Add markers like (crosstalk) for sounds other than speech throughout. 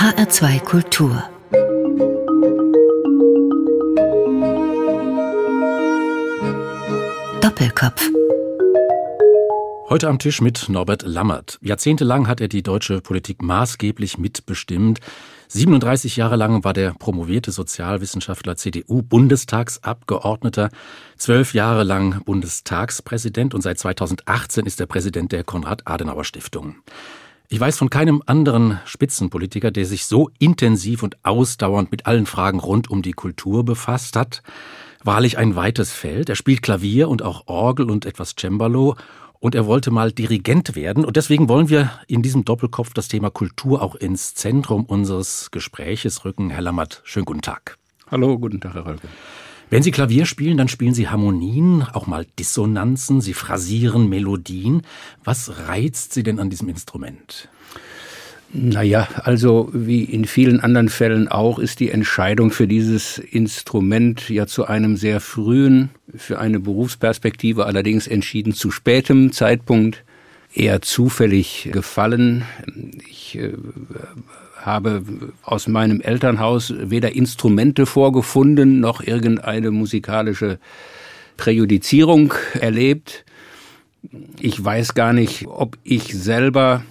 HR2 Kultur Doppelkopf Heute am Tisch mit Norbert Lammert. Jahrzehntelang hat er die deutsche Politik maßgeblich mitbestimmt. 37 Jahre lang war der promovierte Sozialwissenschaftler CDU-Bundestagsabgeordneter, zwölf Jahre lang Bundestagspräsident und seit 2018 ist er Präsident der Konrad-Adenauer-Stiftung. Ich weiß von keinem anderen Spitzenpolitiker, der sich so intensiv und ausdauernd mit allen Fragen rund um die Kultur befasst hat. Wahrlich ein weites Feld. Er spielt Klavier und auch Orgel und etwas Cembalo und er wollte mal Dirigent werden. Und deswegen wollen wir in diesem Doppelkopf das Thema Kultur auch ins Zentrum unseres Gespräches rücken. Herr Lammert, schönen guten Tag. Hallo, guten Tag, Herr Rölke. Wenn Sie Klavier spielen, dann spielen Sie Harmonien, auch mal Dissonanzen, Sie phrasieren Melodien. Was reizt Sie denn an diesem Instrument? Naja, also wie in vielen anderen Fällen auch, ist die Entscheidung für dieses Instrument ja zu einem sehr frühen, für eine Berufsperspektive allerdings entschieden zu spätem Zeitpunkt eher zufällig gefallen. Ich äh, habe aus meinem Elternhaus weder Instrumente vorgefunden noch irgendeine musikalische Präjudizierung erlebt. Ich weiß gar nicht, ob ich selber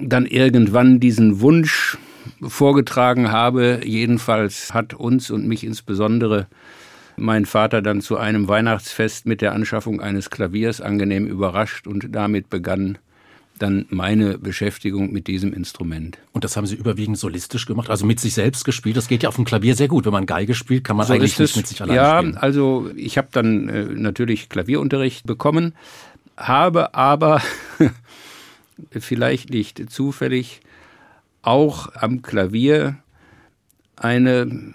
dann irgendwann diesen Wunsch vorgetragen habe. Jedenfalls hat uns und mich insbesondere mein Vater dann zu einem Weihnachtsfest mit der Anschaffung eines Klaviers angenehm überrascht und damit begann dann meine Beschäftigung mit diesem Instrument. Und das haben Sie überwiegend solistisch gemacht, also mit sich selbst gespielt. Das geht ja auf dem Klavier sehr gut. Wenn man Geige spielt, kann man so eigentlich nicht mit sich allein ja, spielen. Ja, also ich habe dann äh, natürlich Klavierunterricht bekommen, habe aber (laughs) vielleicht nicht zufällig, auch am Klavier eine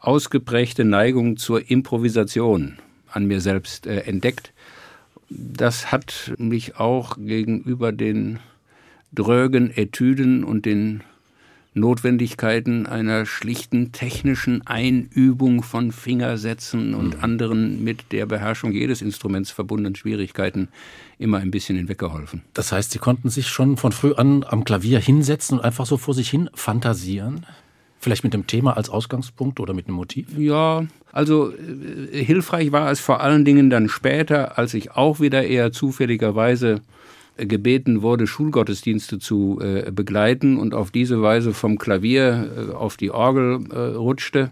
ausgeprägte Neigung zur Improvisation an mir selbst äh, entdeckt. Das hat mich auch gegenüber den drögen Etüden und den Notwendigkeiten einer schlichten technischen Einübung von Fingersätzen und mhm. anderen mit der Beherrschung jedes Instruments verbundenen Schwierigkeiten immer ein bisschen hinweggeholfen. Das heißt, Sie konnten sich schon von früh an am Klavier hinsetzen und einfach so vor sich hin fantasieren? Vielleicht mit dem Thema als Ausgangspunkt oder mit einem Motiv? Ja, also äh, hilfreich war es vor allen Dingen dann später, als ich auch wieder eher zufälligerweise gebeten wurde, Schulgottesdienste zu äh, begleiten und auf diese Weise vom Klavier äh, auf die Orgel äh, rutschte.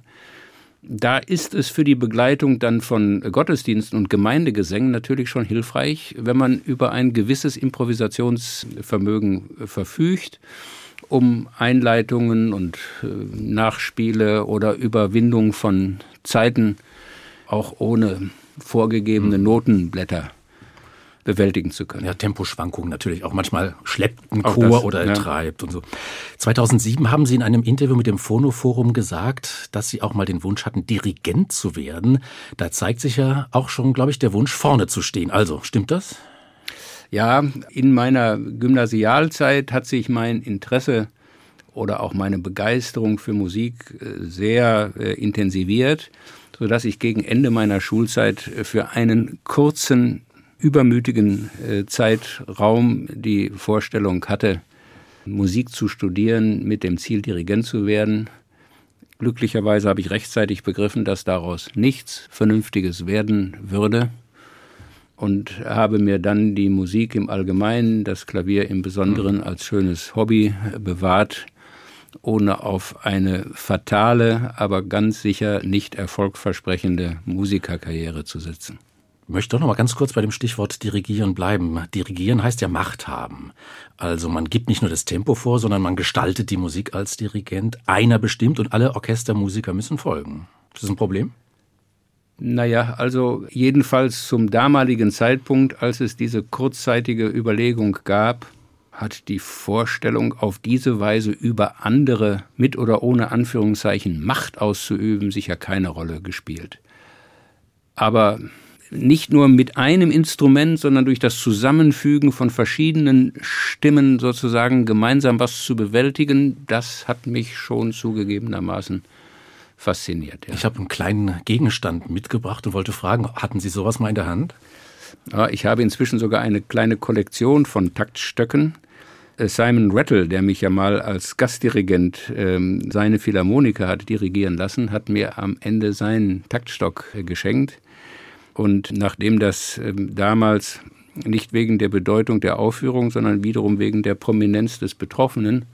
Da ist es für die Begleitung dann von Gottesdiensten und Gemeindegesängen natürlich schon hilfreich, wenn man über ein gewisses Improvisationsvermögen verfügt, um Einleitungen und äh, Nachspiele oder Überwindung von Zeiten auch ohne vorgegebene hm. Notenblätter bewältigen zu können. Ja, Temposchwankungen natürlich auch. Manchmal schleppt ein Chor das, oder ja. treibt und so. 2007 haben Sie in einem Interview mit dem Phonoforum gesagt, dass Sie auch mal den Wunsch hatten, Dirigent zu werden. Da zeigt sich ja auch schon, glaube ich, der Wunsch, vorne zu stehen. Also, stimmt das? Ja, in meiner Gymnasialzeit hat sich mein Interesse oder auch meine Begeisterung für Musik äh, sehr äh, intensiviert, sodass ich gegen Ende meiner Schulzeit für einen kurzen übermütigen äh, Zeitraum die Vorstellung hatte, Musik zu studieren mit dem Ziel, Dirigent zu werden. Glücklicherweise habe ich rechtzeitig begriffen, dass daraus nichts Vernünftiges werden würde und habe mir dann die Musik im Allgemeinen, das Klavier im Besonderen als schönes Hobby bewahrt, ohne auf eine fatale, aber ganz sicher nicht erfolgversprechende Musikerkarriere zu setzen möchte doch noch mal ganz kurz bei dem Stichwort Dirigieren bleiben. Dirigieren heißt ja Macht haben. Also man gibt nicht nur das Tempo vor, sondern man gestaltet die Musik als Dirigent. Einer bestimmt und alle Orchestermusiker müssen folgen. Ist das ein Problem? Naja, also jedenfalls zum damaligen Zeitpunkt, als es diese kurzzeitige Überlegung gab, hat die Vorstellung, auf diese Weise über andere mit oder ohne Anführungszeichen Macht auszuüben, sicher keine Rolle gespielt. Aber nicht nur mit einem Instrument, sondern durch das Zusammenfügen von verschiedenen Stimmen sozusagen gemeinsam was zu bewältigen, das hat mich schon zugegebenermaßen fasziniert. Ja. Ich habe einen kleinen Gegenstand mitgebracht und wollte fragen, hatten Sie sowas mal in der Hand? Ja, ich habe inzwischen sogar eine kleine Kollektion von Taktstöcken. äh, Simon Rattle, der mich ja mal als Gastdirigent ähm, seine Philharmoniker hat dirigieren lassen, hat mir am Ende seinen Taktstock äh, geschenkt. Und nachdem das ähm, damals nicht wegen der Bedeutung der Aufführung, sondern wiederum wegen der Prominenz des Betroffenen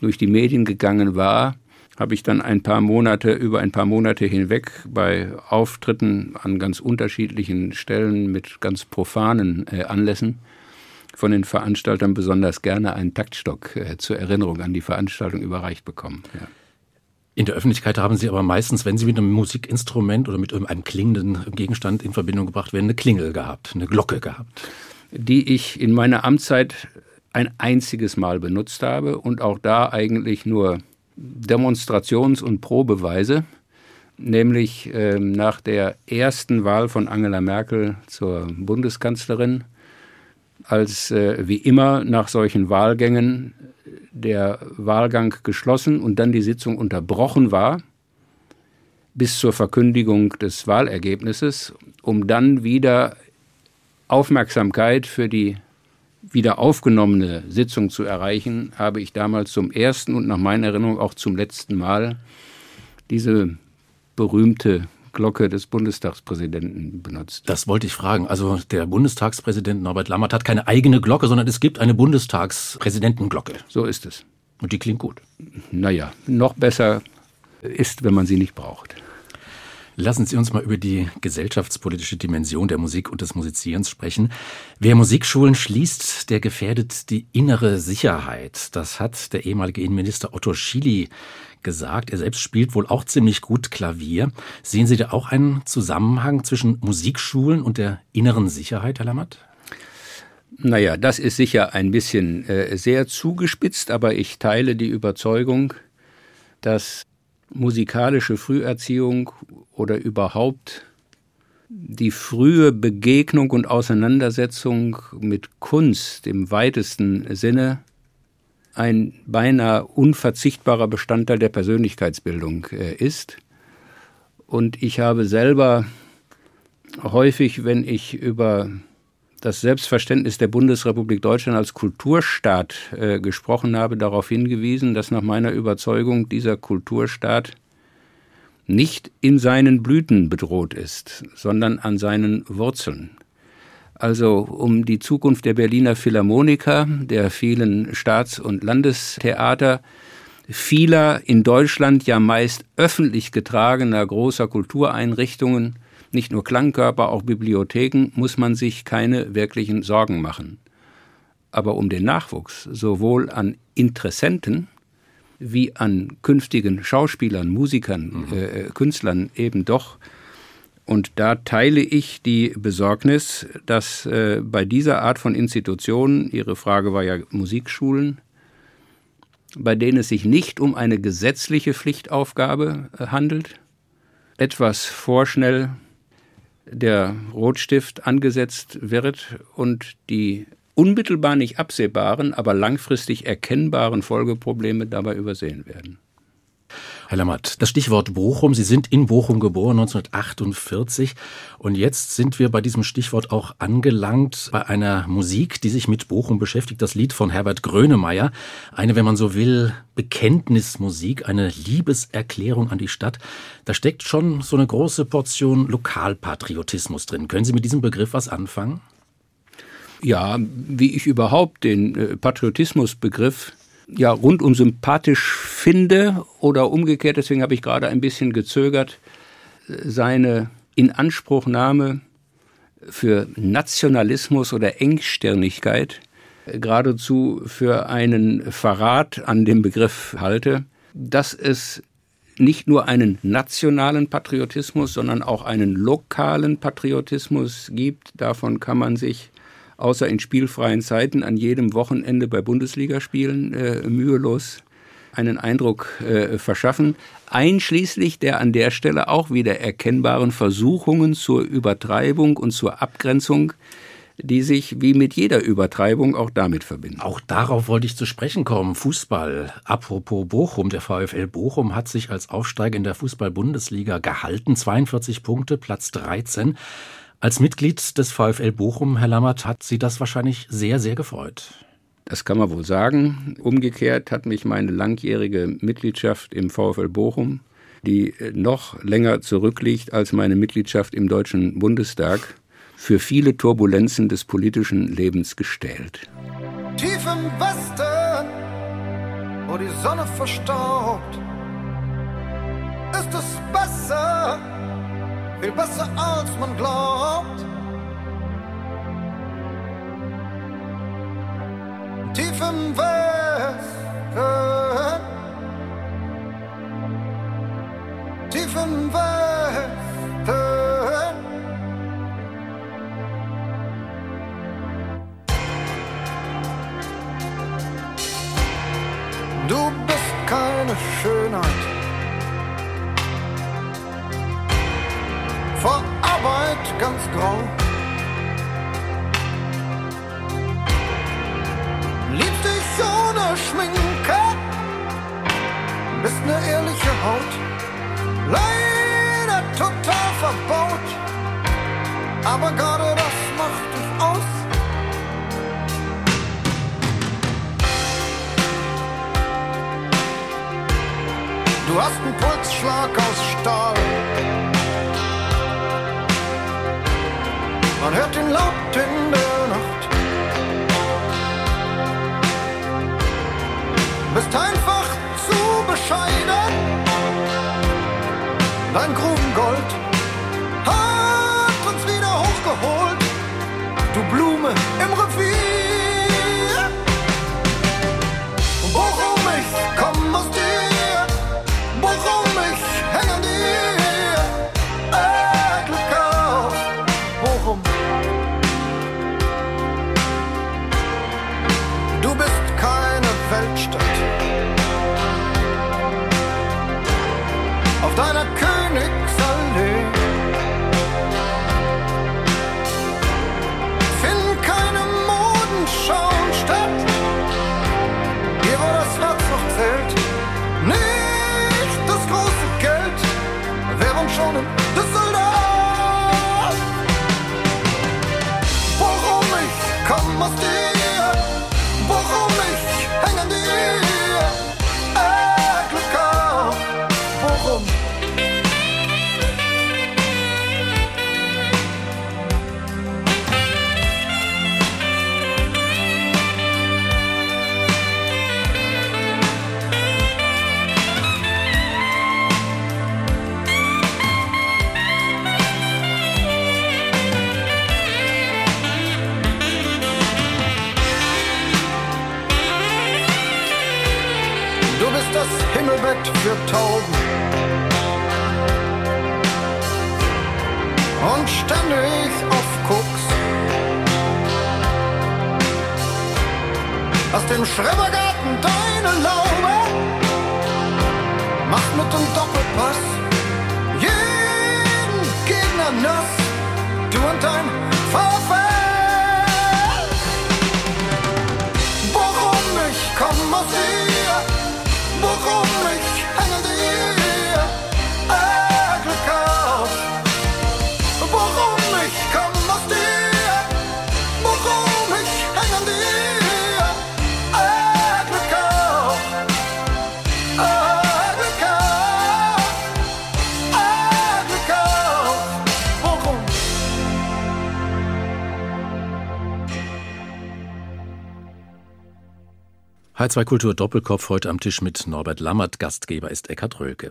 durch die Medien gegangen war, habe ich dann ein paar Monate, über ein paar Monate hinweg bei Auftritten an ganz unterschiedlichen Stellen mit ganz profanen äh, Anlässen von den Veranstaltern besonders gerne einen Taktstock äh, zur Erinnerung an die Veranstaltung überreicht bekommen. Ja. In der Öffentlichkeit haben Sie aber meistens, wenn Sie mit einem Musikinstrument oder mit einem klingenden Gegenstand in Verbindung gebracht werden, eine Klingel gehabt, eine Glocke gehabt. Die ich in meiner Amtszeit ein einziges Mal benutzt habe und auch da eigentlich nur Demonstrations- und Probeweise, nämlich äh, nach der ersten Wahl von Angela Merkel zur Bundeskanzlerin, als äh, wie immer nach solchen Wahlgängen der Wahlgang geschlossen und dann die Sitzung unterbrochen war bis zur Verkündigung des Wahlergebnisses, um dann wieder Aufmerksamkeit für die wieder aufgenommene Sitzung zu erreichen, habe ich damals zum ersten und nach meiner Erinnerung auch zum letzten Mal diese berühmte Glocke des Bundestagspräsidenten benutzt. Das wollte ich fragen. Also der Bundestagspräsident Norbert Lammert hat keine eigene Glocke, sondern es gibt eine Bundestagspräsidentenglocke. So ist es. Und die klingt gut. Naja, noch besser ist, wenn man sie nicht braucht. Lassen Sie uns mal über die gesellschaftspolitische Dimension der Musik und des Musizierens sprechen. Wer Musikschulen schließt, der gefährdet die innere Sicherheit. Das hat der ehemalige Innenminister Otto Schily gesagt. Er selbst spielt wohl auch ziemlich gut Klavier. Sehen Sie da auch einen Zusammenhang zwischen Musikschulen und der inneren Sicherheit, Herr Lammert? Naja, das ist sicher ein bisschen äh, sehr zugespitzt, aber ich teile die Überzeugung, dass musikalische Früherziehung oder überhaupt die frühe Begegnung und Auseinandersetzung mit Kunst im weitesten Sinne ein beinahe unverzichtbarer Bestandteil der Persönlichkeitsbildung äh, ist. Und ich habe selber häufig, wenn ich über das Selbstverständnis der Bundesrepublik Deutschland als Kulturstaat äh, gesprochen habe, darauf hingewiesen, dass nach meiner Überzeugung dieser Kulturstaat nicht in seinen Blüten bedroht ist, sondern an seinen Wurzeln. Also um die Zukunft der Berliner Philharmoniker, der vielen Staats- und Landestheater, vieler in Deutschland ja meist öffentlich getragener großer Kultureinrichtungen nicht nur Klangkörper, auch Bibliotheken, muss man sich keine wirklichen Sorgen machen. Aber um den Nachwuchs sowohl an Interessenten wie an künftigen Schauspielern, Musikern, mhm. äh, Künstlern eben doch. Und da teile ich die Besorgnis, dass äh, bei dieser Art von Institutionen, Ihre Frage war ja Musikschulen, bei denen es sich nicht um eine gesetzliche Pflichtaufgabe äh, handelt, etwas vorschnell der Rotstift angesetzt wird und die unmittelbar nicht absehbaren, aber langfristig erkennbaren Folgeprobleme dabei übersehen werden. Herr Lammert, das Stichwort Bochum. Sie sind in Bochum geboren, 1948. Und jetzt sind wir bei diesem Stichwort auch angelangt bei einer Musik, die sich mit Bochum beschäftigt. Das Lied von Herbert Grönemeyer. Eine, wenn man so will, Bekenntnismusik, eine Liebeserklärung an die Stadt. Da steckt schon so eine große Portion Lokalpatriotismus drin. Können Sie mit diesem Begriff was anfangen? Ja, wie ich überhaupt den äh, Patriotismusbegriff ja rundum sympathisch finde oder umgekehrt, deswegen habe ich gerade ein bisschen gezögert, seine Inanspruchnahme für Nationalismus oder Engstirnigkeit geradezu für einen Verrat an dem Begriff halte, dass es nicht nur einen nationalen Patriotismus, sondern auch einen lokalen Patriotismus gibt. Davon kann man sich außer in spielfreien Zeiten an jedem Wochenende bei Bundesligaspielen äh, mühelos einen Eindruck äh, verschaffen, einschließlich der an der Stelle auch wieder erkennbaren Versuchungen zur Übertreibung und zur Abgrenzung, die sich wie mit jeder Übertreibung auch damit verbinden. Auch darauf wollte ich zu sprechen kommen. Fußball. Apropos Bochum. Der VfL Bochum hat sich als Aufsteiger in der Fußball-Bundesliga gehalten. 42 Punkte, Platz 13. Als Mitglied des VfL Bochum, Herr Lammert, hat Sie das wahrscheinlich sehr, sehr gefreut. Das kann man wohl sagen. Umgekehrt hat mich meine langjährige Mitgliedschaft im VfL Bochum, die noch länger zurückliegt als meine Mitgliedschaft im Deutschen Bundestag, für viele Turbulenzen des politischen Lebens gestellt. Tief im Westen, wo die Sonne verstaubt, ist es besser, viel besser als man glaubt. Tief im Westen, tief im Westen. Du bist keine Schönheit. Vor Arbeit ganz grau. Liebst dich ohne Schminke. H2 Kultur Doppelkopf heute am Tisch mit Norbert Lammert. Gastgeber ist Eckhard Rölke.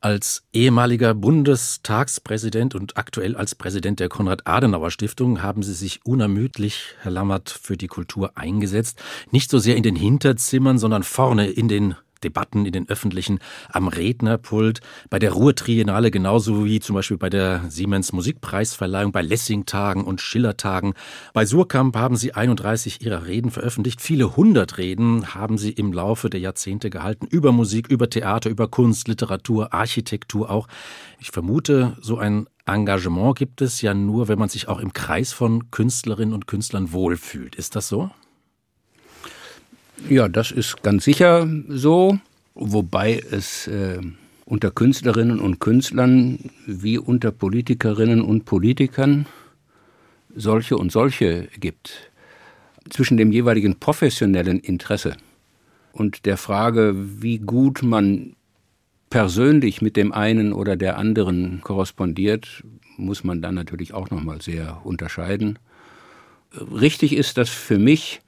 Als ehemaliger Bundestagspräsident und aktuell als Präsident der Konrad-Adenauer-Stiftung haben Sie sich unermüdlich, Herr Lammert, für die Kultur eingesetzt. Nicht so sehr in den Hinterzimmern, sondern vorne in den Debatten, in den öffentlichen, am Rednerpult, bei der Ruhr-Triennale genauso wie zum Beispiel bei der Siemens Musikpreisverleihung, bei Lessing-Tagen und Schiller-Tagen. Bei Surkamp haben Sie 31 Ihrer Reden veröffentlicht. Viele hundert Reden haben Sie im Laufe der Jahrzehnte gehalten. Über Musik, über Theater, über Kunst, Literatur, Architektur auch. Ich vermute, so ein Engagement gibt es ja nur, wenn man sich auch im Kreis von Künstlerinnen und Künstlern wohlfühlt. Ist das so? Ja, das ist ganz sicher so, wobei es äh, unter Künstlerinnen und Künstlern wie unter Politikerinnen und Politikern solche und solche gibt. zwischen dem jeweiligen professionellen Interesse und der Frage, wie gut man persönlich mit dem einen oder der anderen korrespondiert, muss man dann natürlich auch noch mal sehr unterscheiden. Richtig ist, dass für mich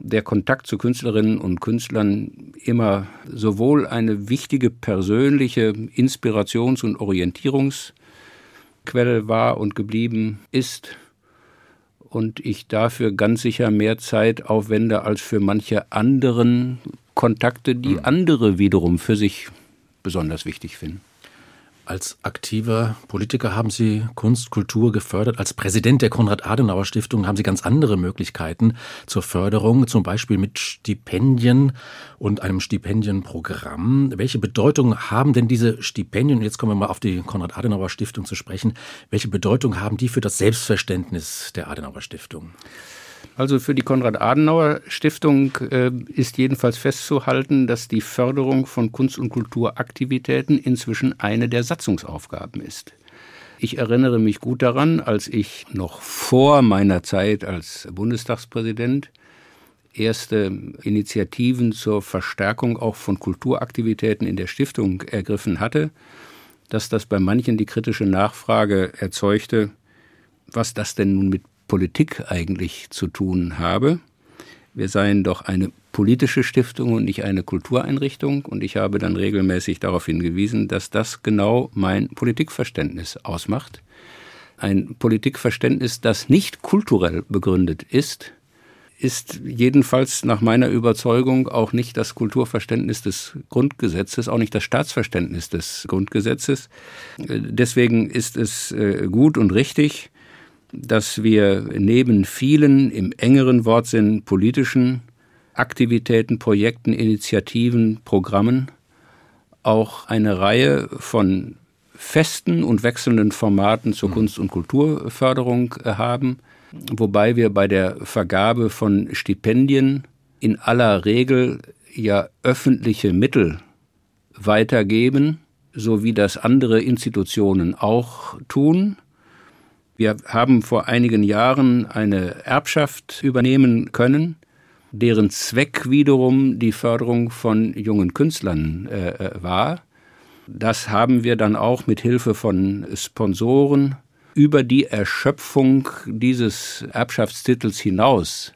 der Kontakt zu Künstlerinnen und Künstlern immer sowohl eine wichtige persönliche Inspirations- und Orientierungsquelle war und geblieben ist und ich dafür ganz sicher mehr Zeit aufwende als für manche anderen Kontakte, die hm. andere wiederum für sich besonders wichtig finden. Als aktiver Politiker haben Sie Kunst, Kultur gefördert. Als Präsident der Konrad-Adenauer-Stiftung haben Sie ganz andere Möglichkeiten zur Förderung, zum Beispiel mit Stipendien und einem Stipendienprogramm. Welche Bedeutung haben denn diese Stipendien, jetzt kommen wir mal auf die Konrad-Adenauer-Stiftung zu sprechen, welche Bedeutung haben die für das Selbstverständnis der Adenauer-Stiftung? Also für die Konrad-Adenauer-Stiftung äh, ist jedenfalls festzuhalten, dass die Förderung von Kunst- und Kulturaktivitäten inzwischen eine der Satzungsaufgaben ist. Ich erinnere mich gut daran, als ich noch vor meiner Zeit als Bundestagspräsident erste Initiativen zur Verstärkung auch von Kulturaktivitäten in der Stiftung ergriffen hatte, dass das bei manchen die kritische Nachfrage erzeugte, was das denn nun mit Politik eigentlich zu tun habe. Wir seien doch eine politische Stiftung und nicht eine Kultureinrichtung. Und ich habe dann regelmäßig darauf hingewiesen, dass das genau mein Politikverständnis ausmacht. Ein Politikverständnis, das nicht kulturell begründet ist, ist jedenfalls nach meiner Überzeugung auch nicht das Kulturverständnis des Grundgesetzes, auch nicht das Staatsverständnis des Grundgesetzes. Deswegen ist es äh, gut und richtig, dass wir neben vielen im engeren Wortsinn politischen Aktivitäten, Projekten, Initiativen, Programmen auch eine Reihe von festen und wechselnden Formaten zur mhm. Kunst- und Kulturförderung haben, wobei wir bei der Vergabe von Stipendien in aller Regel ja öffentliche Mittel weitergeben, so wie das andere Institutionen auch tun. Wir haben vor einigen Jahren eine Erbschaft übernehmen können, deren Zweck wiederum die Förderung von jungen Künstlern äh, äh, war. Das haben wir dann auch mit Hilfe von Sponsoren über die Erschöpfung dieses Erbschaftstitels hinaus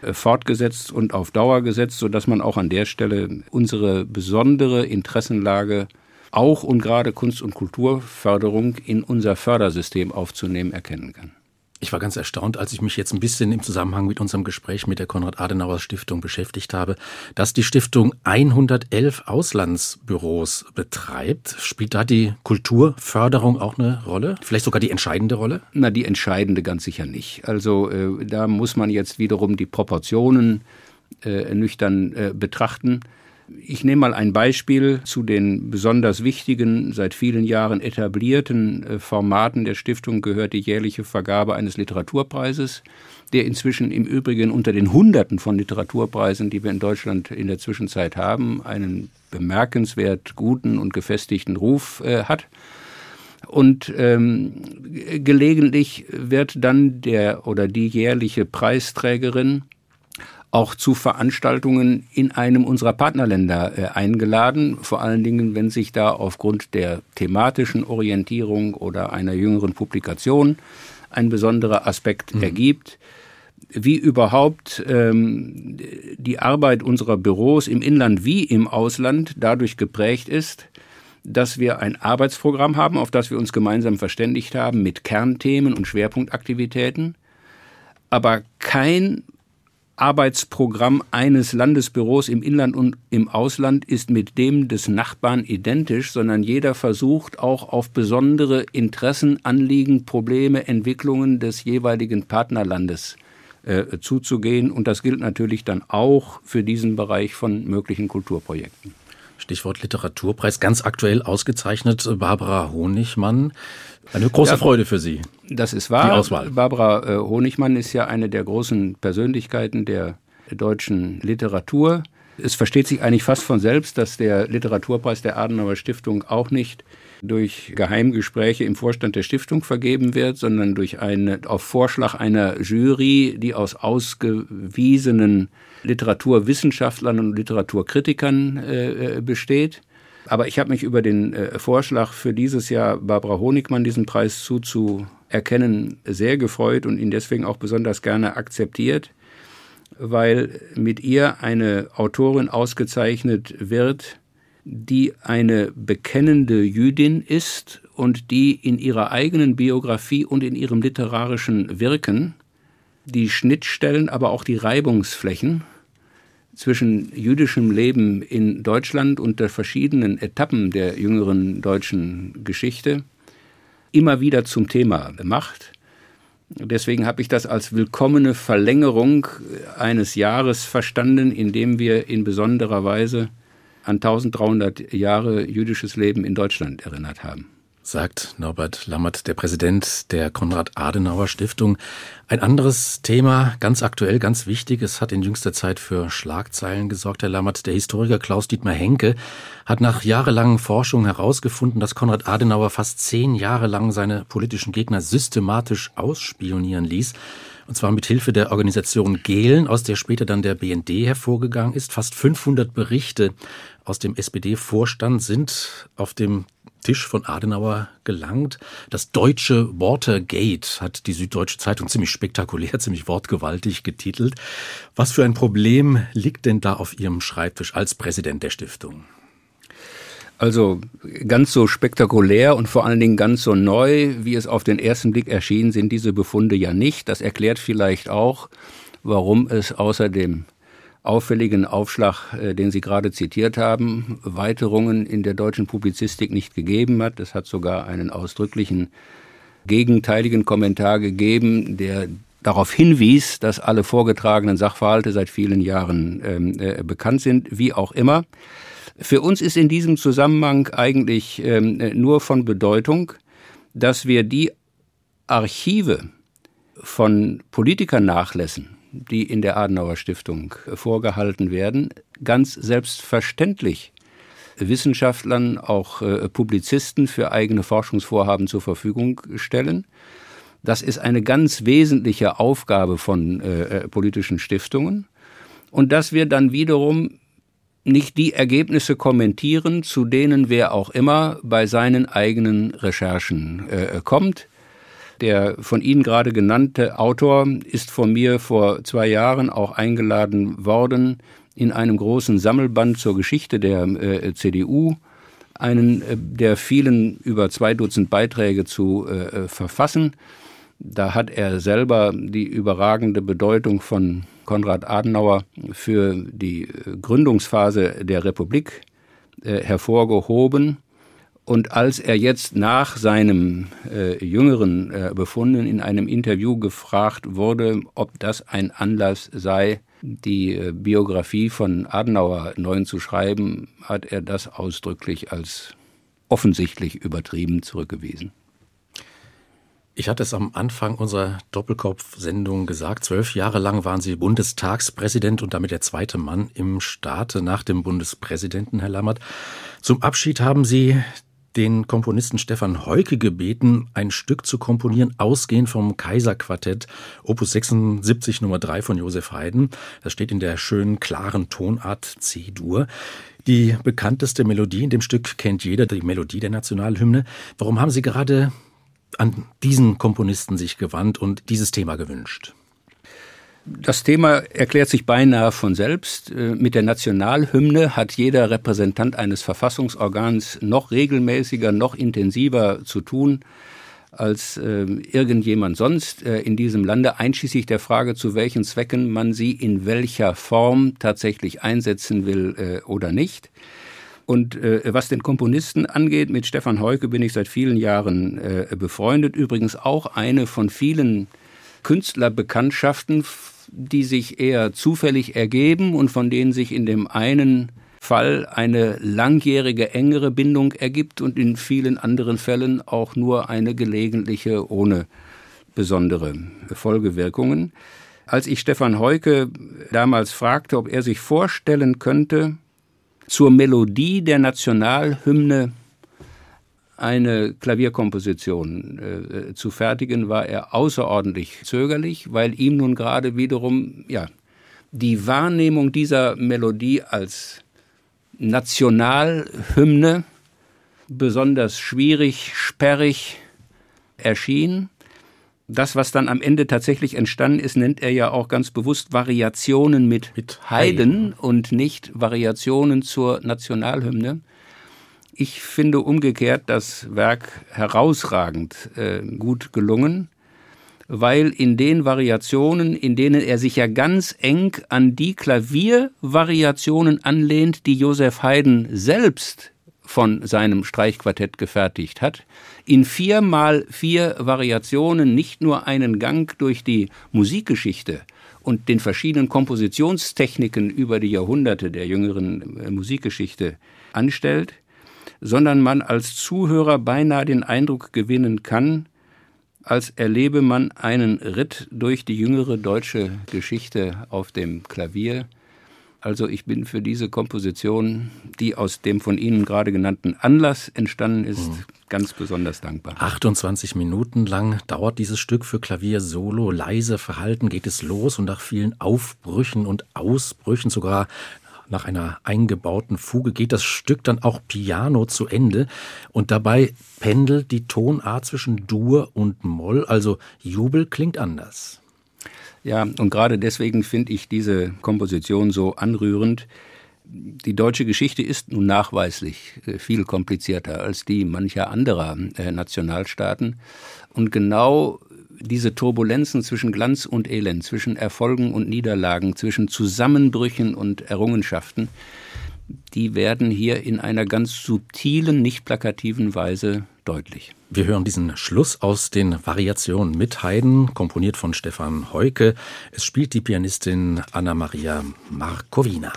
äh, fortgesetzt und auf Dauer gesetzt, sodass man auch an der Stelle unsere besondere Interessenlage auch und gerade Kunst- und Kulturförderung in unser Fördersystem aufzunehmen erkennen kann. Ich war ganz erstaunt, als ich mich jetzt ein bisschen im Zusammenhang mit unserem Gespräch mit der Konrad-Adenauer-Stiftung beschäftigt habe, dass die Stiftung 111 Auslandsbüros betreibt. Spielt da die Kulturförderung auch eine Rolle? Vielleicht sogar die entscheidende Rolle? Na, die entscheidende ganz sicher nicht. Also äh, da muss man jetzt wiederum die Proportionen äh, nüchtern äh, betrachten. Ich nehme mal ein Beispiel zu den besonders wichtigen, seit vielen Jahren etablierten äh, Formaten der Stiftung gehört die jährliche Vergabe eines Literaturpreises, der inzwischen im Übrigen unter den Hunderten von Literaturpreisen, die wir in Deutschland in der Zwischenzeit haben, einen bemerkenswert guten und gefestigten Ruf äh, hat. Und ähm, gelegentlich wird dann der oder die jährliche Preisträgerin auch zu Veranstaltungen in einem unserer Partnerländer äh, eingeladen, vor allen Dingen, wenn sich da aufgrund der thematischen Orientierung oder einer jüngeren Publikation ein besonderer Aspekt mhm. ergibt. Wie überhaupt ähm, die Arbeit unserer Büros im Inland wie im Ausland dadurch geprägt ist, dass wir ein Arbeitsprogramm haben, auf das wir uns gemeinsam verständigt haben, mit Kernthemen und Schwerpunktaktivitäten, aber kein Arbeitsprogramm eines Landesbüros im Inland und im Ausland ist mit dem des Nachbarn identisch, sondern jeder versucht auch auf besondere Interessen, Anliegen, Probleme, Entwicklungen des jeweiligen Partnerlandes äh, zuzugehen. Und das gilt natürlich dann auch für diesen Bereich von möglichen Kulturprojekten. Stichwort Literaturpreis, ganz aktuell ausgezeichnet, Barbara Honigmann. Eine große ja, Freude für Sie. Das ist wahr. Die Auswahl. Barbara äh, Honigmann ist ja eine der großen Persönlichkeiten der deutschen Literatur. Es versteht sich eigentlich fast von selbst, dass der Literaturpreis der Adenauer Stiftung auch nicht durch Geheimgespräche im Vorstand der Stiftung vergeben wird, sondern durch eine, auf Vorschlag einer Jury, die aus ausgewiesenen Literaturwissenschaftlern und Literaturkritikern äh, besteht. Aber ich habe mich über den äh, Vorschlag für dieses Jahr Barbara Honigmann diesen Preis zuzuerkennen sehr gefreut und ihn deswegen auch besonders gerne akzeptiert, weil mit ihr eine Autorin ausgezeichnet wird, die eine bekennende Jüdin ist und die in ihrer eigenen Biografie und in ihrem literarischen Wirken die Schnittstellen, aber auch die Reibungsflächen zwischen jüdischem Leben in Deutschland und der verschiedenen Etappen der jüngeren deutschen Geschichte immer wieder zum Thema macht. Deswegen habe ich das als willkommene Verlängerung eines Jahres verstanden, in dem wir in besonderer Weise an 1300 Jahre jüdisches Leben in Deutschland erinnert haben sagt Norbert Lammert, der Präsident der Konrad-Adenauer-Stiftung. Ein anderes Thema, ganz aktuell, ganz wichtig, es hat in jüngster Zeit für Schlagzeilen gesorgt, Herr Lammert. Der Historiker Klaus-Dietmar Henke hat nach jahrelangen Forschungen herausgefunden, dass Konrad Adenauer fast zehn Jahre lang seine politischen Gegner systematisch ausspionieren ließ. Und zwar mit Hilfe der Organisation Gehlen, aus der später dann der BND hervorgegangen ist. Fast 500 Berichte aus dem SPD-Vorstand sind auf dem Tisch von Adenauer gelangt. Das deutsche Watergate hat die Süddeutsche Zeitung ziemlich spektakulär, (laughs) ziemlich wortgewaltig getitelt. Was für ein Problem liegt denn da auf Ihrem Schreibtisch als Präsident der Stiftung? Also ganz so spektakulär und vor allen Dingen ganz so neu, wie es auf den ersten Blick erschien, sind diese Befunde ja nicht. Das erklärt vielleicht auch, warum es außerdem auffälligen Aufschlag, äh, den Sie gerade zitiert haben, Weiterungen in der deutschen Publizistik nicht gegeben hat. Es hat sogar einen ausdrücklichen gegenteiligen Kommentar gegeben, der darauf hinwies, dass alle vorgetragenen Sachverhalte seit vielen Jahren ähm, äh, bekannt sind, wie auch immer. Für uns ist in diesem Zusammenhang eigentlich ähm, nur von Bedeutung, dass wir die Archive von Politikernachlässen, die in der Adenauer Stiftung vorgehalten werden, ganz selbstverständlich Wissenschaftlern, auch äh, Publizisten für eigene Forschungsvorhaben zur Verfügung stellen. Das ist eine ganz wesentliche Aufgabe von äh, äh politischen Stiftungen. Und dass wir dann wiederum nicht die Ergebnisse kommentieren, zu denen wer auch immer bei seinen eigenen Recherchen äh, kommt. Der von Ihnen gerade genannte Autor ist von mir vor zwei Jahren auch eingeladen worden, in einem großen Sammelband zur Geschichte der äh, CDU einen äh, der vielen über zwei Dutzend Beiträge zu äh, äh, verfassen. Da hat er selber die überragende Bedeutung von Konrad Adenauer für die äh, Gründungsphase der Republik äh, hervorgehoben und als er jetzt nach seinem äh, jüngeren äh, Befunden in einem Interview gefragt wurde, ob das ein Anlass sei, die äh, Biografie von Adenauer neu zu schreiben, hat er das ausdrücklich als offensichtlich übertrieben zurückgewiesen. Ich hatte es am Anfang unserer Doppelkopf-Sendung gesagt. Zwölf Jahre lang waren Sie Bundestagspräsident und damit der zweite Mann im Staate nach dem Bundespräsidenten, Herr Lammert. Zum Abschied haben Sie den Komponisten Stefan Heuke gebeten, ein Stück zu komponieren, ausgehend vom Kaiserquartett, Opus 76 Nummer 3 von Josef Haydn. Das steht in der schönen, klaren Tonart C-Dur. Die bekannteste Melodie in dem Stück kennt jeder, die Melodie der Nationalhymne. Warum haben Sie gerade an diesen Komponisten sich gewandt und dieses Thema gewünscht? Das Thema erklärt sich beinahe von selbst. Äh, mit der Nationalhymne hat jeder Repräsentant eines Verfassungsorgans noch regelmäßiger, noch intensiver zu tun als äh, irgendjemand sonst äh, in diesem Lande, einschließlich der Frage, zu welchen Zwecken man sie in welcher Form tatsächlich einsetzen will äh, oder nicht. Und äh, was den Komponisten angeht, mit Stefan Heuke bin ich seit vielen Jahren äh, befreundet. Übrigens auch eine von vielen Künstlerbekanntschaften, die sich eher zufällig ergeben und von denen sich in dem einen Fall eine langjährige engere Bindung ergibt und in vielen anderen Fällen auch nur eine gelegentliche ohne besondere Folgewirkungen. Als ich Stefan Heuke damals fragte, ob er sich vorstellen könnte, zur Melodie der Nationalhymne eine Klavierkomposition äh, zu fertigen, war er außerordentlich zögerlich, weil ihm nun gerade wiederum ja, die Wahrnehmung dieser Melodie als Nationalhymne besonders schwierig, sperrig erschien. Das, was dann am Ende tatsächlich entstanden ist, nennt er ja auch ganz bewusst Variationen mit, mit Heiden und nicht Variationen zur Nationalhymne. Ich finde umgekehrt das Werk herausragend äh, gut gelungen, weil in den Variationen, in denen er sich ja ganz eng an die Klaviervariationen anlehnt, die Josef Haydn selbst von seinem Streichquartett gefertigt hat, in vier mal vier Variationen nicht nur einen Gang durch die Musikgeschichte und den verschiedenen Kompositionstechniken über die Jahrhunderte der jüngeren äh, Musikgeschichte anstellt, sondern man als Zuhörer beinahe den Eindruck gewinnen kann, als erlebe man einen Ritt durch die jüngere deutsche Geschichte auf dem Klavier, also ich bin für diese Komposition, die aus dem von Ihnen gerade genannten Anlass entstanden ist, mhm. ganz besonders dankbar. 28 Minuten lang dauert dieses Stück für Klavier solo. Leise verhalten geht es los und nach vielen Aufbrüchen und Ausbrüchen, sogar nach einer eingebauten Fuge geht das Stück dann auch Piano zu Ende und dabei pendelt die Tonart zwischen Dur und Moll, also Jubel klingt anders. Ja, und gerade deswegen finde ich diese Komposition so anrührend. Die deutsche Geschichte ist nun nachweislich äh, viel komplizierter als die mancher anderer äh, Nationalstaaten. Und genau diese Turbulenzen zwischen Glanz und Elend, zwischen Erfolgen und Niederlagen, zwischen Zusammenbrüchen und Errungenschaften, die werden hier in einer ganz subtilen, nicht plakativen Weise deutlich. Wir hören diesen Schluss aus den Variationen mit Haydn, komponiert von Stefan Heuke. Es spielt die Pianistin Anna Maria Markowina.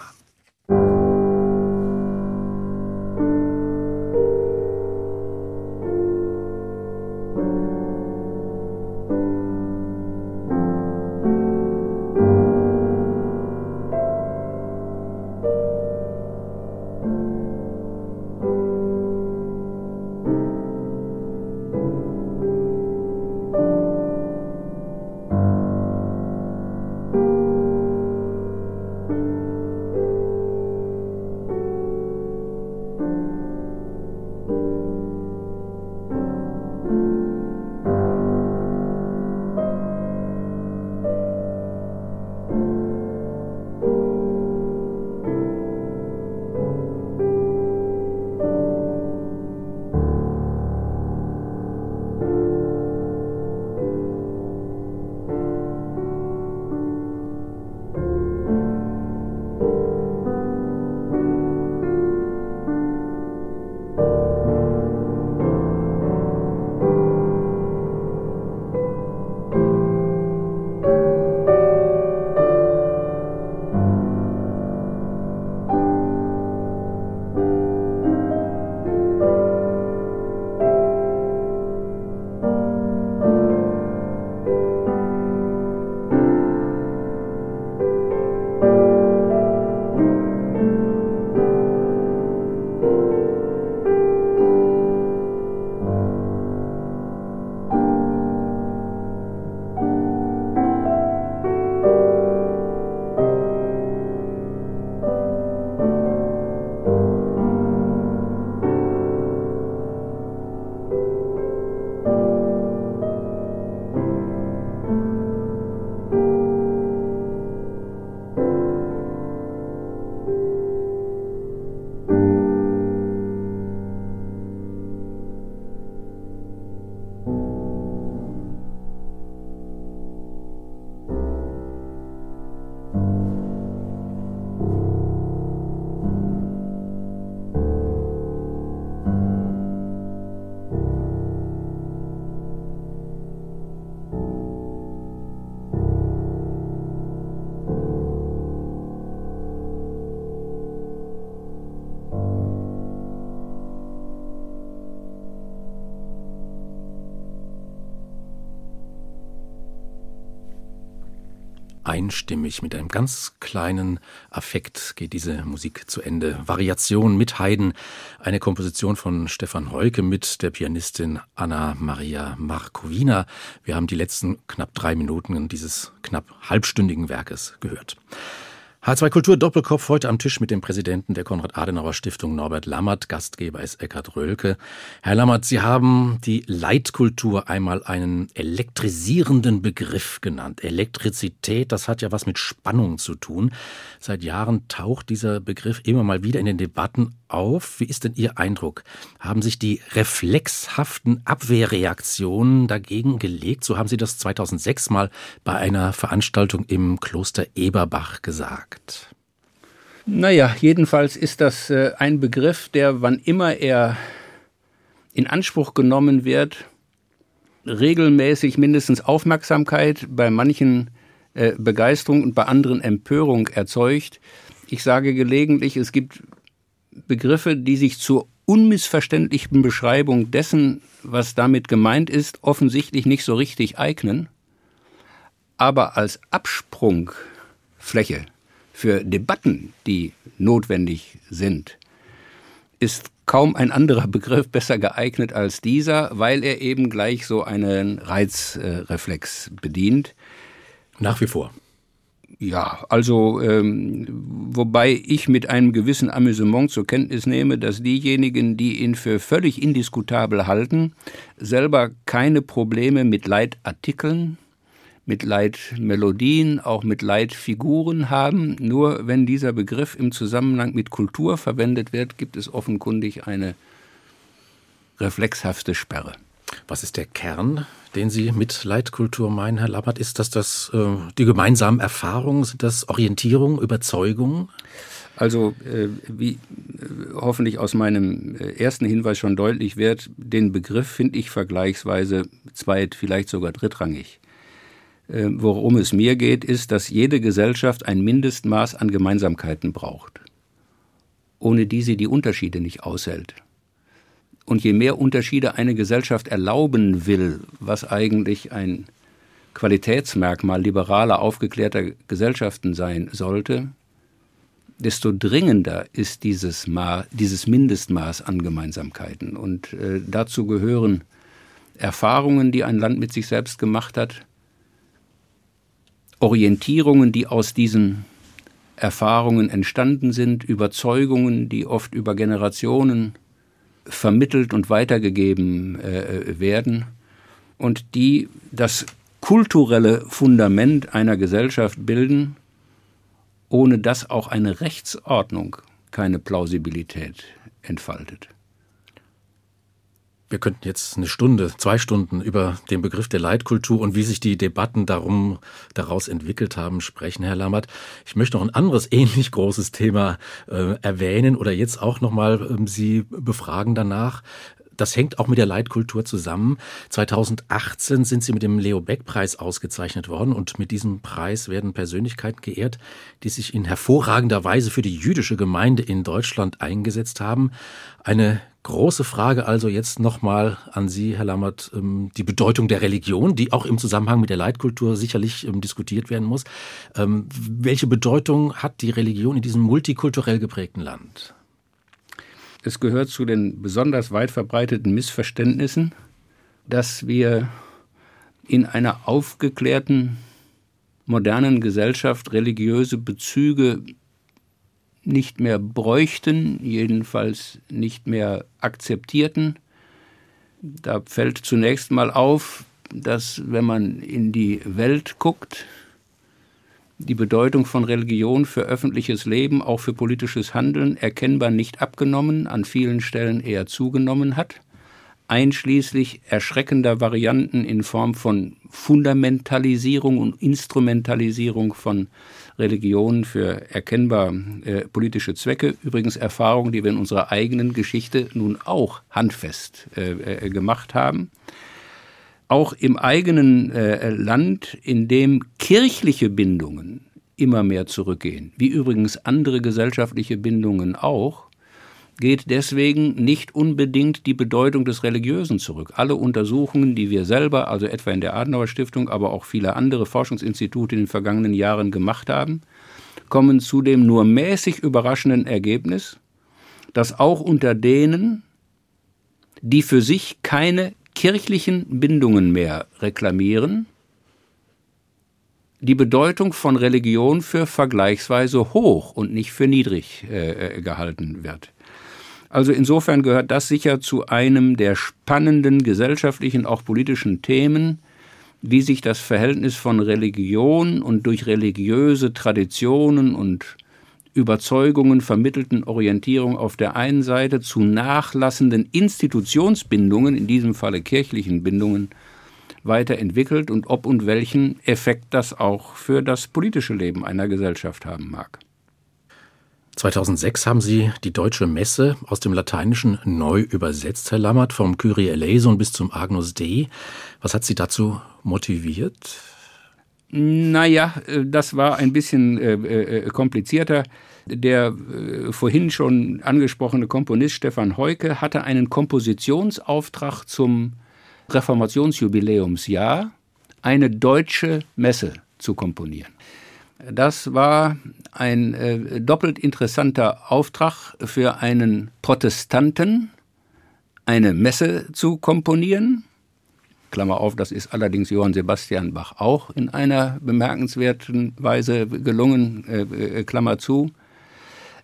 Einstimmig. Mit einem ganz kleinen Affekt geht diese Musik zu Ende. Variation mit Haydn, eine Komposition von Stefan Heuke mit der Pianistin Anna Maria Markowina. Wir haben die letzten knapp drei Minuten dieses knapp halbstündigen Werkes gehört. H2 Kultur Doppelkopf heute am Tisch mit dem Präsidenten der Konrad-Adenauer-Stiftung Norbert Lammert. Gastgeber ist Eckhard Rölke. Herr Lammert, Sie haben die Leitkultur einmal einen elektrisierenden Begriff genannt. Elektrizität, das hat ja was mit Spannung zu tun. Seit Jahren taucht dieser Begriff immer mal wieder in den Debatten auf. Wie ist denn Ihr Eindruck? Haben sich die reflexhaften Abwehrreaktionen dagegen gelegt? So haben Sie das 2006 mal bei einer Veranstaltung im Kloster Eberbach gesagt. Naja, jedenfalls ist das äh, ein Begriff, der, wann immer er in Anspruch genommen wird, regelmäßig mindestens Aufmerksamkeit, bei manchen äh, Begeisterung und bei anderen Empörung erzeugt. Ich sage gelegentlich, es gibt Begriffe, die sich zur unmissverständlichen Beschreibung dessen, was damit gemeint ist, offensichtlich nicht so richtig eignen, aber als Absprungfläche für Debatten, die notwendig sind, ist kaum ein anderer Begriff besser geeignet als dieser, weil er eben gleich so einen Reizreflex bedient. Nach wie vor. Ja, also ähm, wobei ich mit einem gewissen Amüsement zur Kenntnis nehme, dass diejenigen, die ihn für völlig indiskutabel halten, selber keine Probleme mit Leitartikeln, mit Leitmelodien, auch mit Leitfiguren haben. Nur wenn dieser Begriff im Zusammenhang mit Kultur verwendet wird, gibt es offenkundig eine reflexhafte Sperre. Was ist der Kern, den Sie mit Leitkultur meinen, Herr Lappert? Ist das, das äh, die gemeinsamen Erfahrungen? Sind das Orientierung, Überzeugung? Also, äh, wie äh, hoffentlich aus meinem äh, ersten Hinweis schon deutlich wird, den Begriff finde ich vergleichsweise zweit, vielleicht sogar drittrangig. Äh, worum es mir geht, ist, dass jede Gesellschaft ein Mindestmaß an Gemeinsamkeiten braucht, ohne die sie die Unterschiede nicht aushält. Und je mehr Unterschiede eine Gesellschaft erlauben will, was eigentlich ein Qualitätsmerkmal liberaler, aufgeklärter Gesellschaften sein sollte, desto dringender ist dieses, Ma dieses Mindestmaß an Gemeinsamkeiten. Und äh, dazu gehören Erfahrungen, die ein Land mit sich selbst gemacht hat, Orientierungen, die aus diesen Erfahrungen entstanden sind, Überzeugungen, die oft über Generationen vermittelt und weitergegeben äh, werden und die das kulturelle Fundament einer Gesellschaft bilden, ohne dass auch eine Rechtsordnung keine Plausibilität entfaltet. Wir könnten jetzt eine Stunde, zwei Stunden über den Begriff der Leitkultur und wie sich die Debatten darum, daraus entwickelt haben, sprechen, Herr Lammert. Ich möchte noch ein anderes (laughs) ähnlich großes Thema äh, erwähnen oder jetzt auch nochmal ähm, Sie befragen danach. Das hängt auch mit der Leitkultur zusammen. 2018 sind sie mit dem Leo Beck Preis ausgezeichnet worden und mit diesem Preis werden Persönlichkeiten geehrt, die sich in hervorragender Weise für die jüdische Gemeinde in Deutschland eingesetzt haben. Eine große Frage also jetzt nochmal an Sie, Herr Lammert, ähm, die Bedeutung der Religion, die auch im Zusammenhang mit der Leitkultur sicherlich ähm, diskutiert werden muss. Ähm, welche Bedeutung hat die Religion in diesem multikulturell geprägten Land? Es gehört zu den besonders weit verbreiteten Missverständnissen, dass wir in einer aufgeklärten, modernen Gesellschaft religiöse Bezüge nicht mehr bräuchten, jedenfalls nicht mehr akzeptierten. Da fällt zunächst mal auf, dass wenn man in die Welt guckt, die Bedeutung von Religion für öffentliches Leben, auch für politisches Handeln, erkennbar nicht abgenommen, an vielen Stellen eher zugenommen hat, einschließlich erschreckender Varianten in Form von Fundamentalisierung und Instrumentalisierung von Religion für erkennbar äh, politische Zwecke. Übrigens Erfahrungen, die wir in unserer eigenen Geschichte nun auch handfest äh, äh, gemacht haben auch im eigenen äh, Land, in dem kirchliche Bindungen immer mehr zurückgehen, wie übrigens andere gesellschaftliche Bindungen auch, geht deswegen nicht unbedingt die Bedeutung des Religiösen zurück. Alle Untersuchungen, die wir selber, also etwa in der Adenauer Stiftung, aber auch viele andere Forschungsinstitute in den vergangenen Jahren gemacht haben, kommen zu dem nur mäßig überraschenden Ergebnis, dass auch unter denen, die für sich keine kirchlichen Bindungen mehr reklamieren, die Bedeutung von Religion für vergleichsweise hoch und nicht für niedrig äh, äh, gehalten wird. Also insofern gehört das sicher zu einem der spannenden gesellschaftlichen, auch politischen Themen, wie sich das Verhältnis von Religion und durch religiöse Traditionen und Überzeugungen vermittelten Orientierung auf der einen Seite zu nachlassenden Institutionsbindungen, in diesem Falle kirchlichen Bindungen, weiterentwickelt und ob und welchen Effekt das auch für das politische Leben einer Gesellschaft haben mag. 2006 haben Sie die deutsche Messe aus dem Lateinischen neu übersetzt, Herr Lammert, vom Kyrie eleison bis zum Agnus Dei. Was hat Sie dazu motiviert? Naja, das war ein bisschen äh, äh, komplizierter. Der äh, vorhin schon angesprochene Komponist Stefan Heuke hatte einen Kompositionsauftrag zum Reformationsjubiläumsjahr, eine deutsche Messe zu komponieren. Das war ein äh, doppelt interessanter Auftrag für einen Protestanten, eine Messe zu komponieren. Klammer auf, das ist allerdings Johann Sebastian Bach auch in einer bemerkenswerten Weise gelungen, äh, äh, Klammer zu.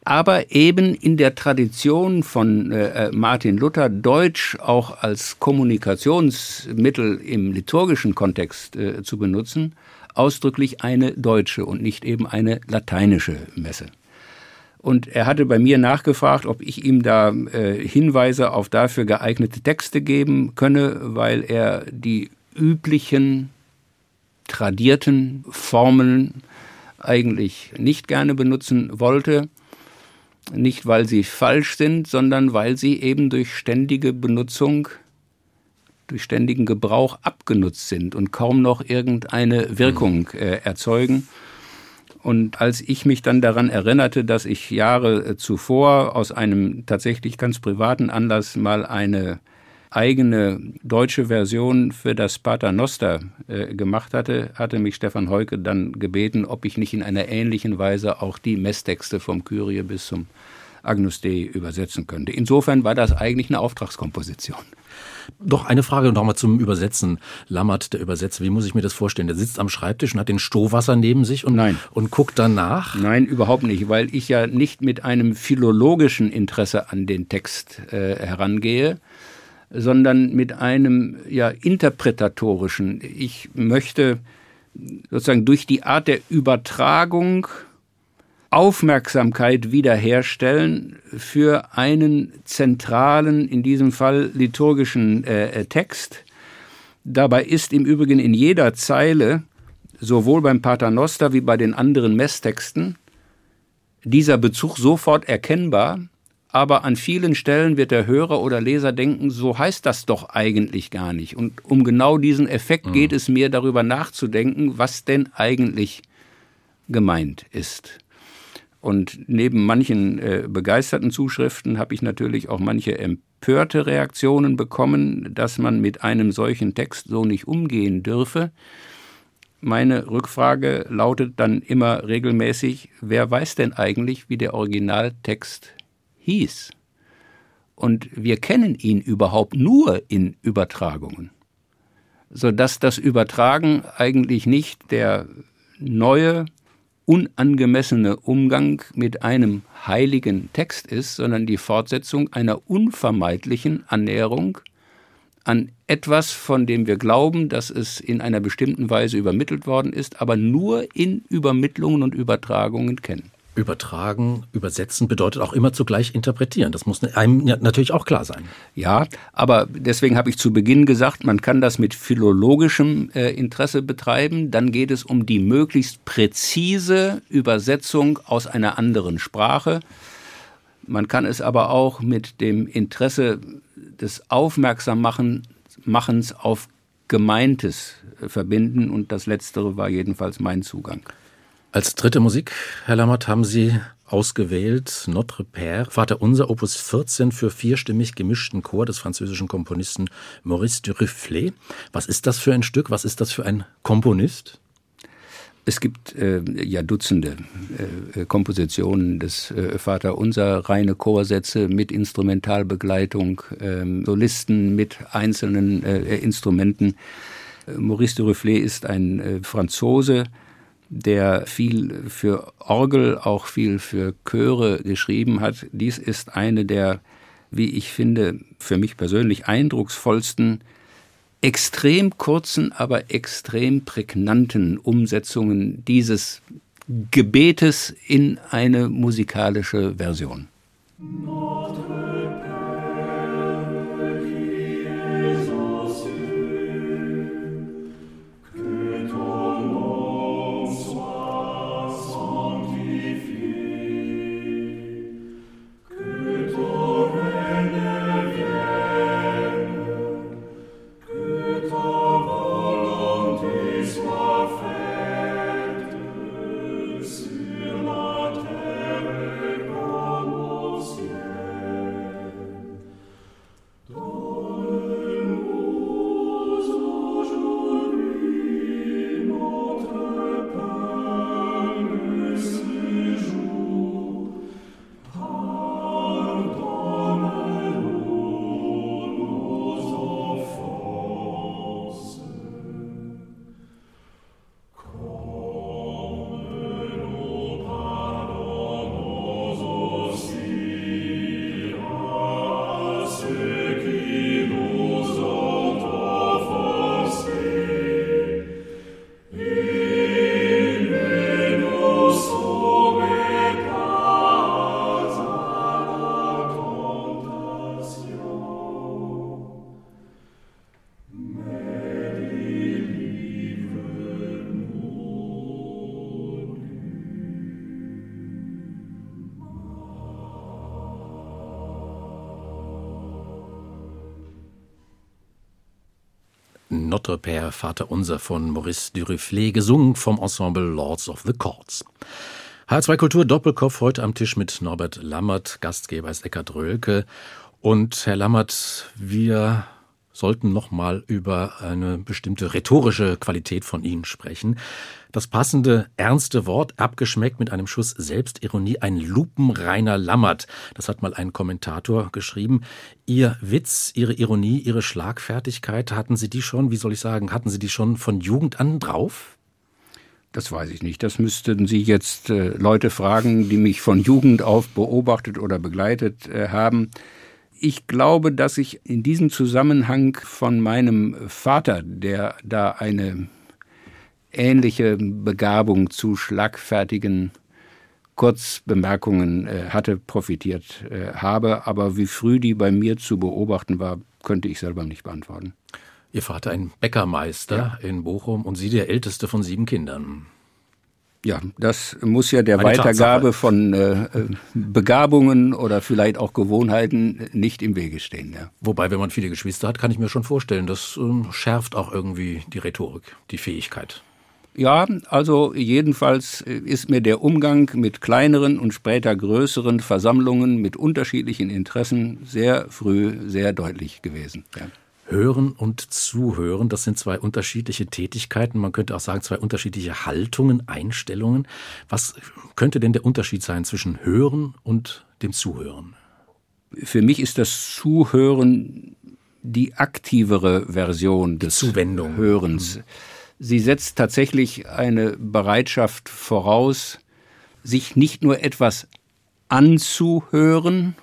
Aber eben in der Tradition von äh, Martin Luther Deutsch auch als Kommunikationsmittel im liturgischen Kontext äh, zu benutzen, ausdrücklich eine deutsche und nicht eben eine lateinische Messe. Und er hatte bei mir nachgefragt, ob ich ihm da äh, Hinweise auf dafür geeignete Texte geben könne, weil er die üblichen, tradierten Formeln eigentlich nicht gerne benutzen wollte. Nicht, weil sie falsch sind, sondern weil sie eben durch ständige Benutzung durch ständigen Gebrauch abgenutzt sind und kaum noch irgendeine Wirkung mhm. äh, erzeugen. Und als ich mich dann daran erinnerte, dass ich Jahre äh, zuvor aus einem tatsächlich ganz privaten Anlass mal eine eigene deutsche Version für das Paternoster äh, gemacht hatte, hatte mich Stefan Heuke dann gebeten, ob ich nicht in einer ähnlichen Weise auch die Messtexte vom Kyrie bis zum Agnus Dei übersetzen könnte. Insofern war das eigentlich eine Auftragskomposition. Doch eine Frage nochmal zum Übersetzen. Lammert, der Übersetzer, wie muss ich mir das vorstellen? Der sitzt am Schreibtisch und hat den Stohwasser neben sich und, Nein. und guckt danach? Nein, überhaupt nicht, weil ich ja nicht mit einem philologischen Interesse an den Text äh, herangehe, sondern mit einem ja interpretatorischen. Ich möchte sozusagen durch die Art der Übertragung Aufmerksamkeit wiederherstellen für einen zentralen, in diesem Fall liturgischen äh, äh, Text. Dabei ist im Übrigen in jeder Zeile, sowohl beim Paternoster wie bei den anderen Messtexten, dieser Bezug sofort erkennbar, aber an vielen Stellen wird der Hörer oder Leser denken, so heißt das doch eigentlich gar nicht. Und um genau diesen Effekt mhm. geht es mir, darüber nachzudenken, was denn eigentlich gemeint ist. Und neben manchen äh, begeisterten Zuschriften habe ich natürlich auch manche empörte Reaktionen bekommen, dass man mit einem solchen Text so nicht umgehen dürfe. Meine Rückfrage lautet dann immer regelmäßig, wer weiß denn eigentlich, wie der Originaltext hieß? Und wir kennen ihn überhaupt nur in Übertragungen, sodass das Übertragen eigentlich nicht der neue unangemessene Umgang mit einem heiligen Text ist, sondern die Fortsetzung einer unvermeidlichen Annäherung an etwas, von dem wir glauben, dass es in einer bestimmten Weise übermittelt worden ist, aber nur in Übermittlungen und Übertragungen kennen. Übertragen, übersetzen bedeutet auch immer zugleich interpretieren. Das muss einem natürlich auch klar sein. Ja, aber deswegen habe ich zu Beginn gesagt, man kann das mit philologischem äh, Interesse betreiben. Dann geht es um die möglichst präzise Übersetzung aus einer anderen Sprache. Man kann es aber auch mit dem Interesse des Aufmerksammachens auf Gemeintes äh, verbinden. Und das Letztere war jedenfalls mein Zugang. Als dritte Musik, Herr Lammert, haben Sie ausgewählt, Notre Père, Vater Unser, Opus 14 für vierstimmig gemischten Chor des französischen Komponisten Maurice Duruflé. Was ist das für ein Stück? Was ist das für ein Komponist? Es gibt äh, ja Dutzende äh, Kompositionen des äh, Vater Unser, reine Chorsätze mit Instrumentalbegleitung, ähm, Solisten mit einzelnen äh, Instrumenten. Maurice Duruflé ist ein äh, Franzose, der viel für Orgel, auch viel für Chöre geschrieben hat. Dies ist eine der, wie ich finde, für mich persönlich eindrucksvollsten extrem kurzen, aber extrem prägnanten Umsetzungen dieses Gebetes in eine musikalische Version. Notre Vater Unser von Maurice Duruflé, gesungen vom Ensemble Lords of the Chords. H2 Kultur Doppelkopf heute am Tisch mit Norbert Lammert, Gastgeber ist Eckhard Röhlke. Und Herr Lammert, wir sollten nochmal über eine bestimmte rhetorische Qualität von Ihnen sprechen. Das passende, ernste Wort, abgeschmeckt mit einem Schuss Selbstironie, ein lupenreiner Lammert. Das hat mal ein Kommentator geschrieben. Ihr Witz, Ihre Ironie, Ihre Schlagfertigkeit, hatten Sie die schon, wie soll ich sagen, hatten Sie die schon von Jugend an drauf? Das weiß ich nicht. Das müssten Sie jetzt äh, Leute fragen, die mich von Jugend auf beobachtet oder begleitet äh, haben. Ich glaube, dass ich in diesem Zusammenhang von meinem Vater, der da eine ähnliche Begabung zu schlagfertigen Kurzbemerkungen äh, hatte, profitiert äh, habe. Aber wie früh die bei mir zu beobachten war, könnte ich selber nicht beantworten. Ihr Vater ein Bäckermeister ja. in Bochum und Sie der älteste von sieben Kindern. Ja, das muss ja der Eine Weitergabe Tatsache. von äh, Begabungen oder vielleicht auch Gewohnheiten nicht im Wege stehen. Ja. Wobei, wenn man viele Geschwister hat, kann ich mir schon vorstellen, das ähm, schärft auch irgendwie die Rhetorik, die Fähigkeit. Ja, also jedenfalls äh, ist mir der Umgang mit kleineren und später größeren Versammlungen mit unterschiedlichen Interessen sehr früh sehr deutlich gewesen. Ja. Hören und Zuhören, das sind zwei unterschiedliche Tätigkeiten, man könnte auch sagen zwei unterschiedliche Haltungen, Einstellungen. Was könnte denn der Unterschied sein zwischen Hören und dem Zuhören? Für mich ist das Zuhören die aktivere Version des Zuwendung. Hörens. Sie setzt tatsächlich eine Bereitschaft voraus, sich nicht nur etwas anzuhören,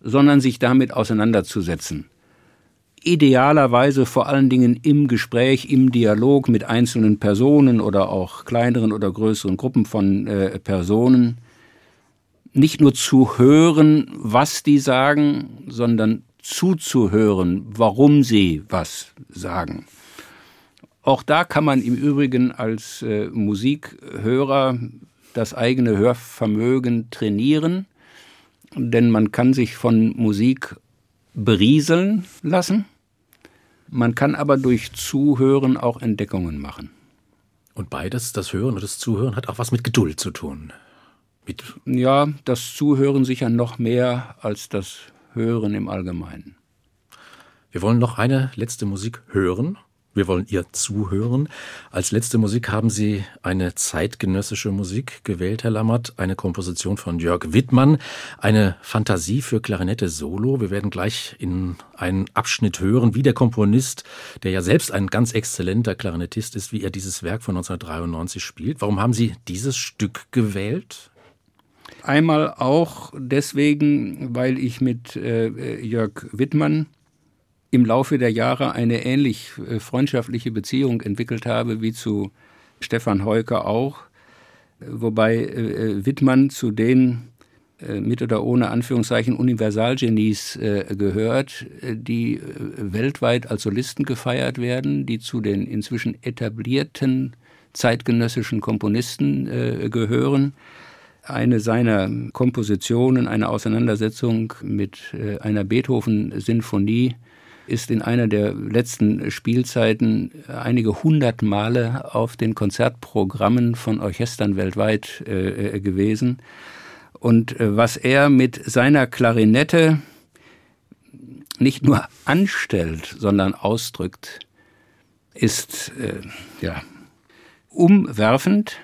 sondern sich damit auseinanderzusetzen idealerweise vor allen Dingen im Gespräch, im Dialog mit einzelnen Personen oder auch kleineren oder größeren Gruppen von äh, Personen, nicht nur zu hören, was die sagen, sondern zuzuhören, warum sie was sagen. Auch da kann man im Übrigen als äh, Musikhörer das eigene Hörvermögen trainieren, denn man kann sich von Musik berieseln lassen man kann aber durch Zuhören auch Entdeckungen machen. Und beides, das Hören und das Zuhören, hat auch was mit Geduld zu tun. Mit ja, das Zuhören sicher noch mehr als das Hören im Allgemeinen. Wir wollen noch eine letzte Musik hören. Wir wollen ihr zuhören. Als letzte Musik haben Sie eine zeitgenössische Musik gewählt, Herr Lammert, eine Komposition von Jörg Wittmann, eine Fantasie für Klarinette Solo. Wir werden gleich in einen Abschnitt hören, wie der Komponist, der ja selbst ein ganz exzellenter Klarinettist ist, wie er dieses Werk von 1993 spielt. Warum haben Sie dieses Stück gewählt? Einmal auch deswegen, weil ich mit äh, Jörg Wittmann im Laufe der Jahre eine ähnlich äh, freundschaftliche Beziehung entwickelt habe wie zu Stefan Heuke auch, wobei äh, Wittmann zu den äh, mit oder ohne Anführungszeichen Universalgenies gehört, die weltweit als Solisten gefeiert werden, die zu den inzwischen etablierten zeitgenössischen Komponisten gehören. Eine seiner Kompositionen, eine Auseinandersetzung mit einer Beethoven-Sinfonie, ist in einer der letzten Spielzeiten einige hundert Male auf den Konzertprogrammen von Orchestern weltweit äh, gewesen. Und äh, was er mit seiner Klarinette nicht nur anstellt, sondern ausdrückt, ist äh, ja umwerfend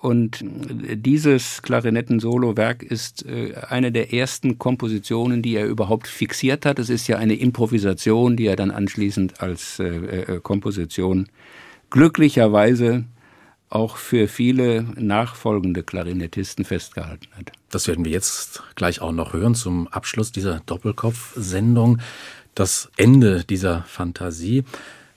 und dieses Klarinetten-Solo-Werk ist äh, eine der ersten Kompositionen, die er überhaupt fixiert hat. Es ist ja eine Improvisation, die er dann anschließend als äh, äh, Komposition glücklicherweise auch für viele nachfolgende Klarinettisten festgehalten hat. Das werden wir jetzt gleich auch noch hören zum Abschluss dieser Doppelkopf-Sendung. Das Ende dieser Fantasie.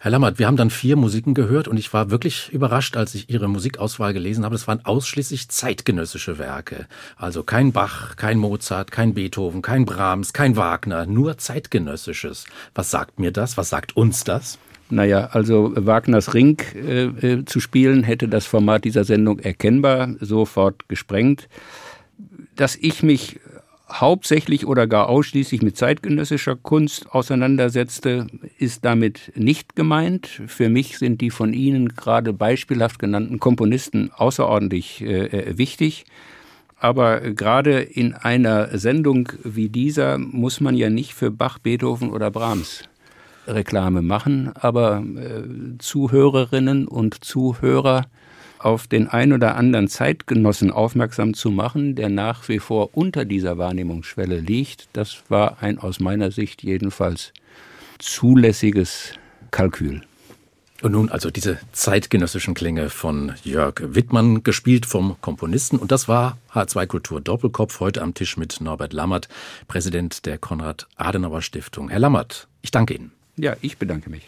Herr Lammert, wir haben dann vier Musiken gehört und ich war wirklich überrascht, als ich Ihre Musikauswahl gelesen habe. Es waren ausschließlich zeitgenössische Werke. Also kein Bach, kein Mozart, kein Beethoven, kein Brahms, kein Wagner, nur zeitgenössisches. Was sagt mir das? Was sagt uns das? Naja, also Wagners Ring äh, äh, zu spielen, hätte das Format dieser Sendung erkennbar sofort gesprengt. Dass ich mich hauptsächlich oder gar ausschließlich mit zeitgenössischer Kunst auseinandersetzte, ist damit nicht gemeint. Für mich sind die von Ihnen gerade beispielhaft genannten Komponisten außerordentlich äh, äh wichtig. Aber gerade in einer Sendung wie dieser muss man ja nicht für Bach, Beethoven oder Brahms Reklame machen, aber äh, Zuhörerinnen und Zuhörer auf den ein oder anderen Zeitgenossen aufmerksam zu machen, der nach wie vor unter dieser Wahrnehmungsschwelle liegt, das war ein aus meiner Sicht jedenfalls zulässiges Kalkül. Und nun also diese zeitgenössischen Klänge von Jörg Wittmann, gespielt vom Komponisten. Und das war H2 Kultur Doppelkopf, heute am Tisch mit Norbert Lammert, Präsident der Konrad-Adenauer-Stiftung. Herr Lammert, ich danke Ihnen. Ja, ich bedanke mich.